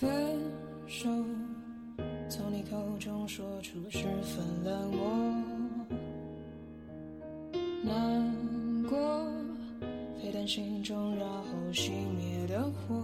分手，从你口中说出十分冷漠，难过沸腾心中，然后熄灭的火。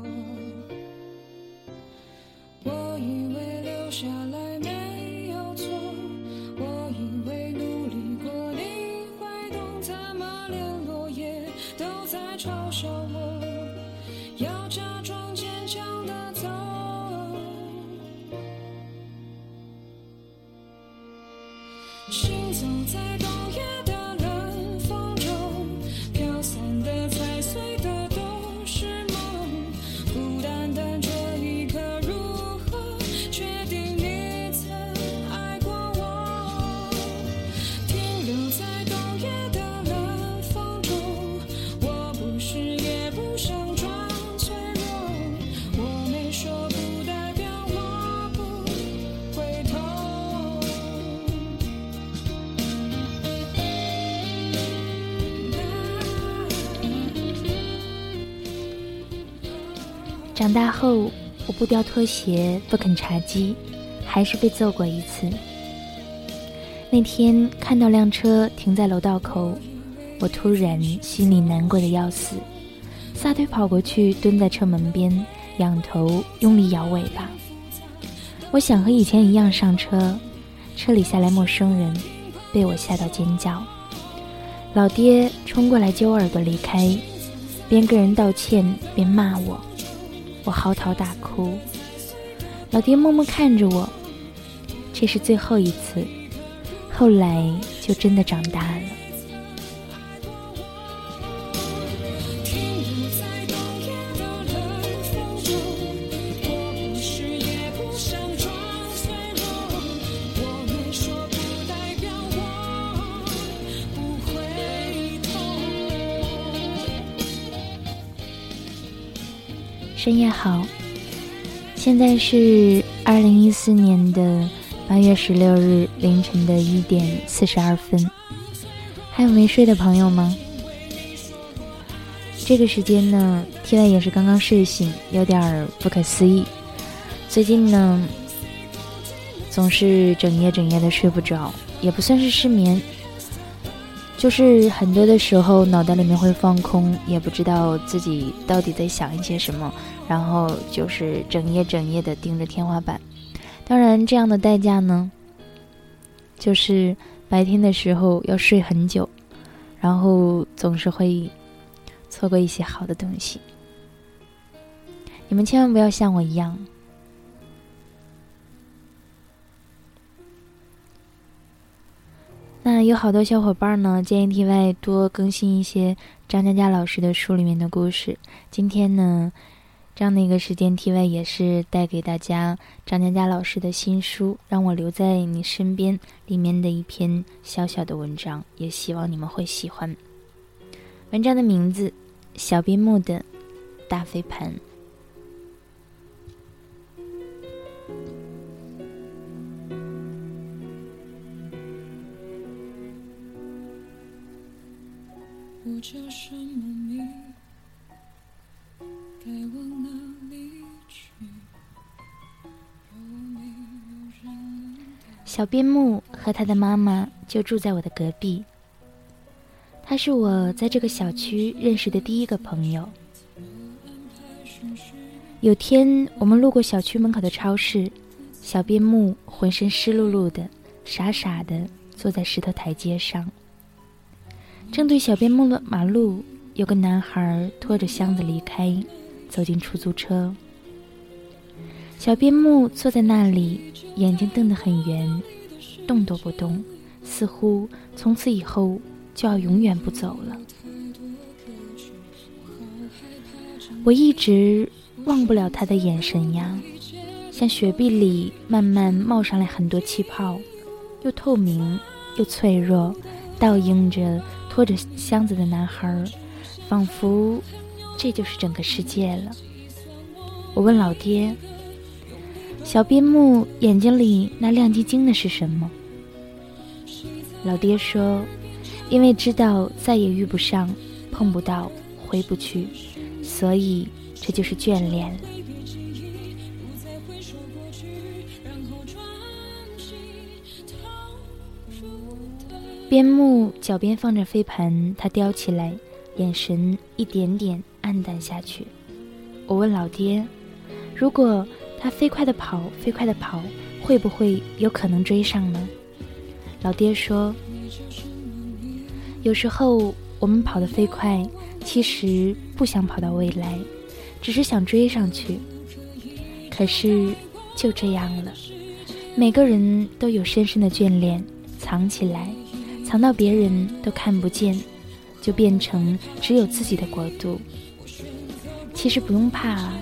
长大后，我不叼拖鞋，不啃茶几，还是被揍过一次。那天看到辆车停在楼道口，我突然心里难过的要死，撒腿跑过去，蹲在车门边，仰头用力摇尾巴。我想和以前一样上车，车里下来陌生人，被我吓到尖叫。老爹冲过来揪耳朵离开，边跟人道歉边骂我。我嚎啕大哭，老爹默默看着我，这是最后一次，后来就真的长大了。深夜好，现在是二零一四年的八月十六日凌晨的一点四十二分，还有没睡的朋友吗？这个时间呢，T Y 也是刚刚睡醒，有点儿不可思议。最近呢，总是整夜整夜的睡不着，也不算是失眠，就是很多的时候脑袋里面会放空，也不知道自己到底在想一些什么，然后就是整夜整夜的盯着天花板。当然，这样的代价呢，就是白天的时候要睡很久，然后总是会错过一些好的东西。你们千万不要像我一样。有好多小伙伴呢，建议 T Y 多更新一些张嘉佳老师的书里面的故事。今天呢，这样的一个时间，T Y 也是带给大家张嘉佳老师的新书《让我留在你身边》里面的一篇小小的文章，也希望你们会喜欢。文章的名字：小边牧的大飞盘。叫什么名，该往哪里去？小边牧和他的妈妈就住在我的隔壁。他是我在这个小区认识的第一个朋友。有天我们路过小区门口的超市，小边牧浑身湿漉漉的，傻傻的坐在石头台阶上。正对小边牧的马路，有个男孩拖着箱子离开，走进出租车。小边牧坐在那里，眼睛瞪得很圆，动都不动，似乎从此以后就要永远不走了。我一直忘不了他的眼神呀，像雪碧里慢慢冒上来很多气泡，又透明又脆弱，倒映着拖着箱子的男孩，仿佛这就是整个世界了。我问老爹。小边牧眼睛里那亮晶晶的是什么？老爹说：“因为知道再也遇不上，碰不到，回不去，所以这就是眷恋了。”边牧脚边放着飞盘，他叼起来，眼神一点点暗淡下去。我问老爹：“如果他飞快的跑，飞快的跑，会不会有可能追上呢？”老爹说：“有时候我们跑得飞快，其实不想跑到未来，只是想追上去。可是就这样了，每个人都有深深的眷恋，藏起来，藏到别人都看不见，就变成只有自己的国度。其实不用怕，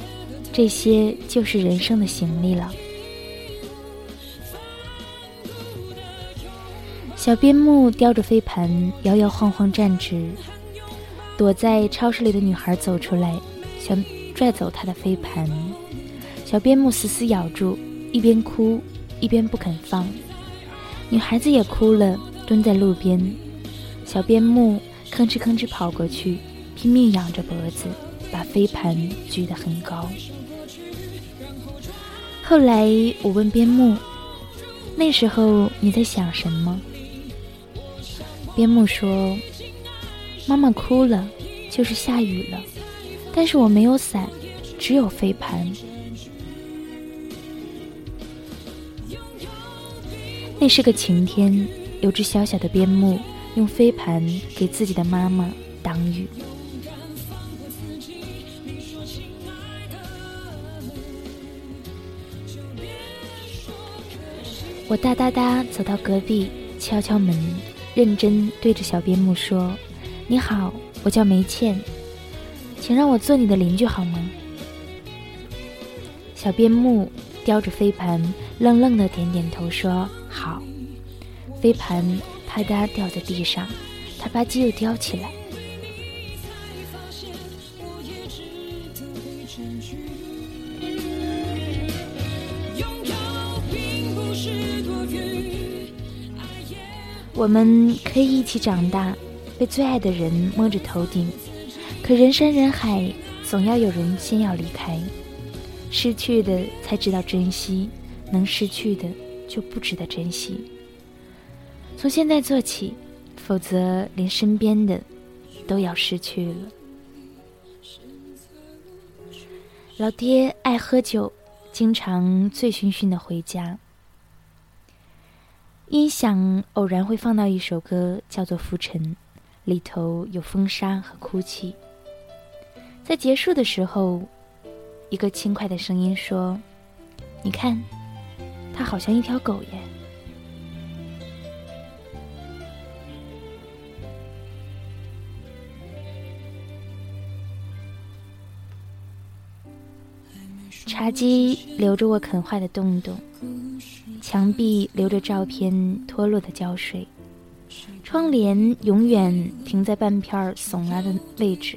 这些就是人生的行李了。”小边牧叼着飞盘，摇摇晃晃站直。躲在超市里的女孩走出来，想拽走他的飞盘。小边牧死死咬住，一边哭一边不肯放。女孩子也哭了，蹲在路边。小边牧吭哧吭哧跑过去，拼命仰着脖子，把飞盘举得很高。后来我问边牧：“那时候你在想什么？”边牧说：“妈妈哭了，就是下雨了，但是我没有伞，只有飞盘。那是个晴天，有只小小的边牧用飞盘给自己的妈妈挡雨。”我哒哒哒走到隔壁，敲敲门。认真对着小边牧说：“你好，我叫梅倩，请让我做你的邻居好吗？”小边牧叼着飞盘，愣愣的点点头说：“好。”飞盘啪嗒掉在地上，他吧唧又叼起来。我们可以一起长大，被最爱的人摸着头顶。可人山人海，总要有人先要离开。失去的才知道珍惜，能失去的就不值得珍惜。从现在做起，否则连身边的都要失去了。老爹爱喝酒，经常醉醺醺的回家。音响偶然会放到一首歌，叫做《浮沉》，里头有风沙和哭泣。在结束的时候，一个轻快的声音说：“你看，它好像一条狗耶。”茶几留着我啃坏的洞洞。墙壁留着照片脱落的胶水，窗帘永远停在半片耸拉的位置。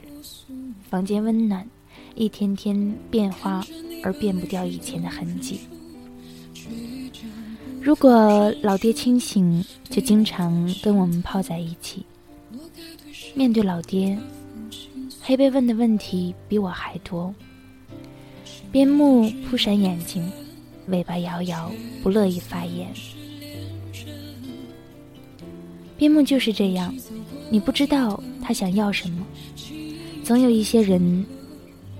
房间温暖，一天天变化而变不掉以前的痕迹。如果老爹清醒，就经常跟我们泡在一起。面对老爹，黑贝问的问题比我还多。边牧扑闪眼睛。尾巴摇摇，不乐意发言。边牧就是这样，你不知道他想要什么。总有一些人，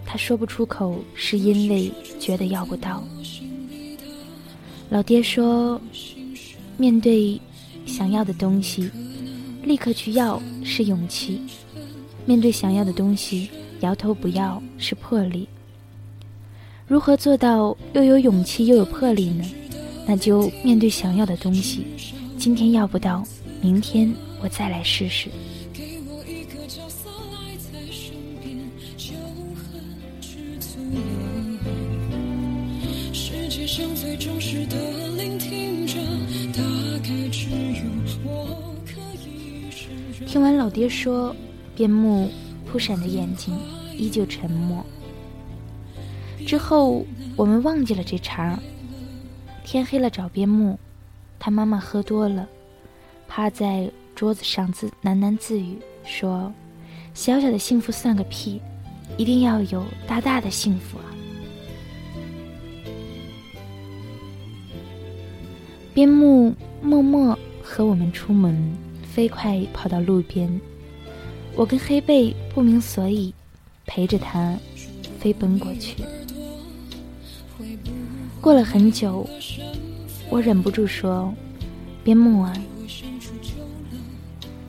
他说不出口，是因为觉得要不到。老爹说，面对想要的东西，立刻去要是勇气；面对想要的东西，摇头不要是魄力。如何做到又有勇气又有魄力呢？那就面对想要的东西，今天要不到，明天我再来试试。听完老爹说，边牧扑闪的眼睛依旧沉默。之后，我们忘记了这茬。天黑了，找边牧。他妈妈喝多了，趴在桌子上自喃喃自语说：“小小的幸福算个屁，一定要有大大的幸福啊！”边牧默默和我们出门，飞快跑到路边，我跟黑贝不明所以，陪着他飞奔过去。过了很久，我忍不住说：“边牧啊，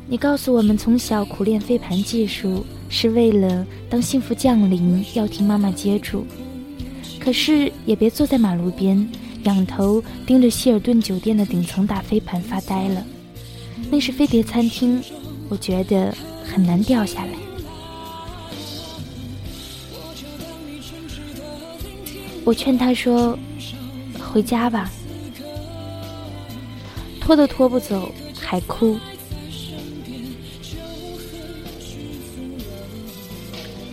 你告诉我们，从小苦练飞盘技术，是为了当幸福降临要听妈妈接住。可是也别坐在马路边，仰头盯着希尔顿酒店的顶层大飞盘发呆了。那是飞碟餐厅，我觉得很难掉下来。”我劝他说。回家吧，拖都拖不走，还哭。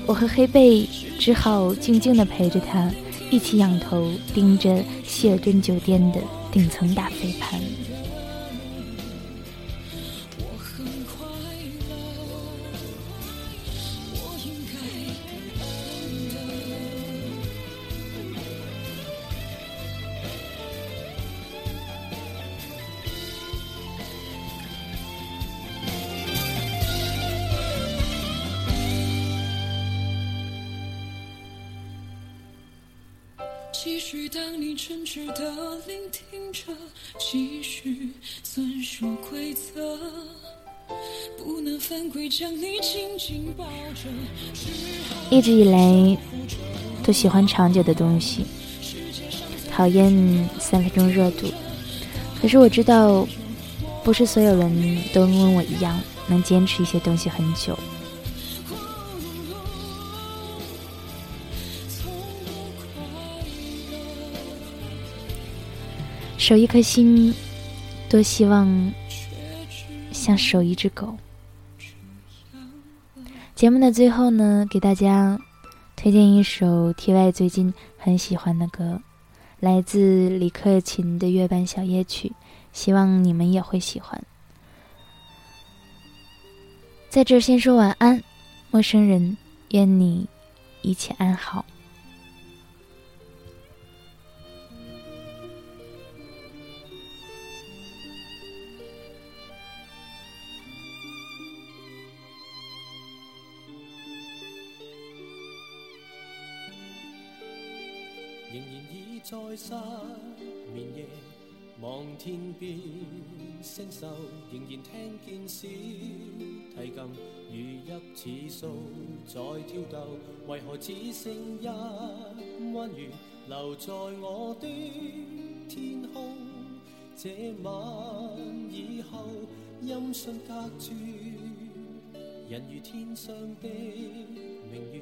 我和黑贝只好静静的陪着他，一起仰头盯着希尔顿酒店的顶层大飞盘。当你真挚的聆听着，继续遵守规则，不能犯规，将你紧紧抱着。一直以来都喜欢长久的东西，讨厌三分钟热度。可是我知道，不是所有人都跟我一样能坚持一些东西很久。守一颗心，多希望像守一只狗。节目的最后呢，给大家推荐一首 T.Y 最近很喜欢的歌，来自李克勤的《月半小夜曲》，希望你们也会喜欢。在这先说晚安，陌生人，愿你一切安好。在失眠夜，望天边星宿，仍然听见小提琴如泣似诉在挑逗，为何只剩一弯月留在我的天空？这晚以后，音讯隔绝，人如天上的明月。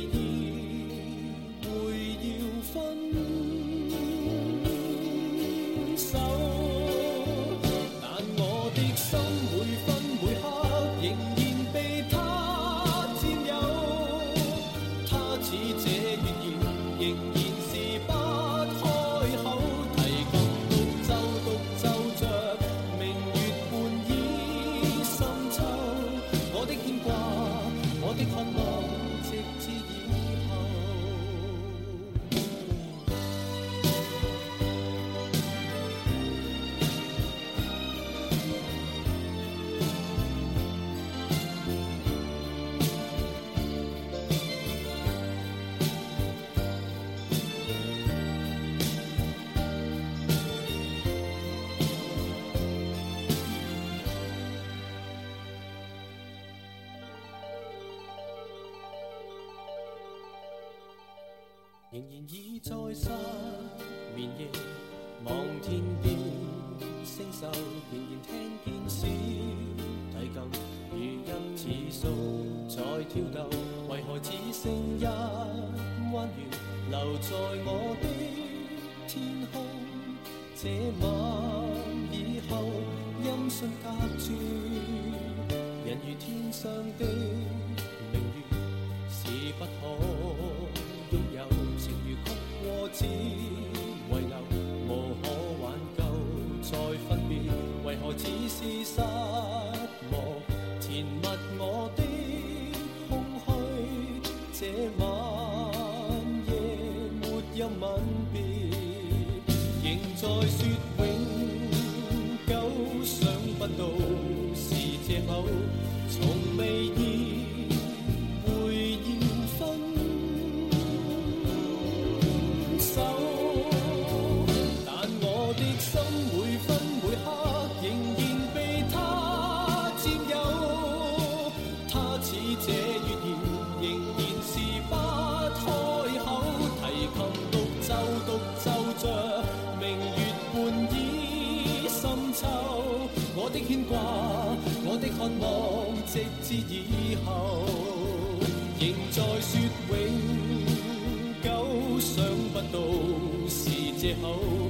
然已在失眠夜望天边星宿，仍然听见小提琴如泣似诉在跳动。为何只剩一弯月留在我的天空？这晚以后音讯隔绝，人如天上的明月是不可。只遗留无可挽救再分别为何只是失望？填密我的空虚我的牵挂我的渴望直至以后仍在说永久想不到是借口。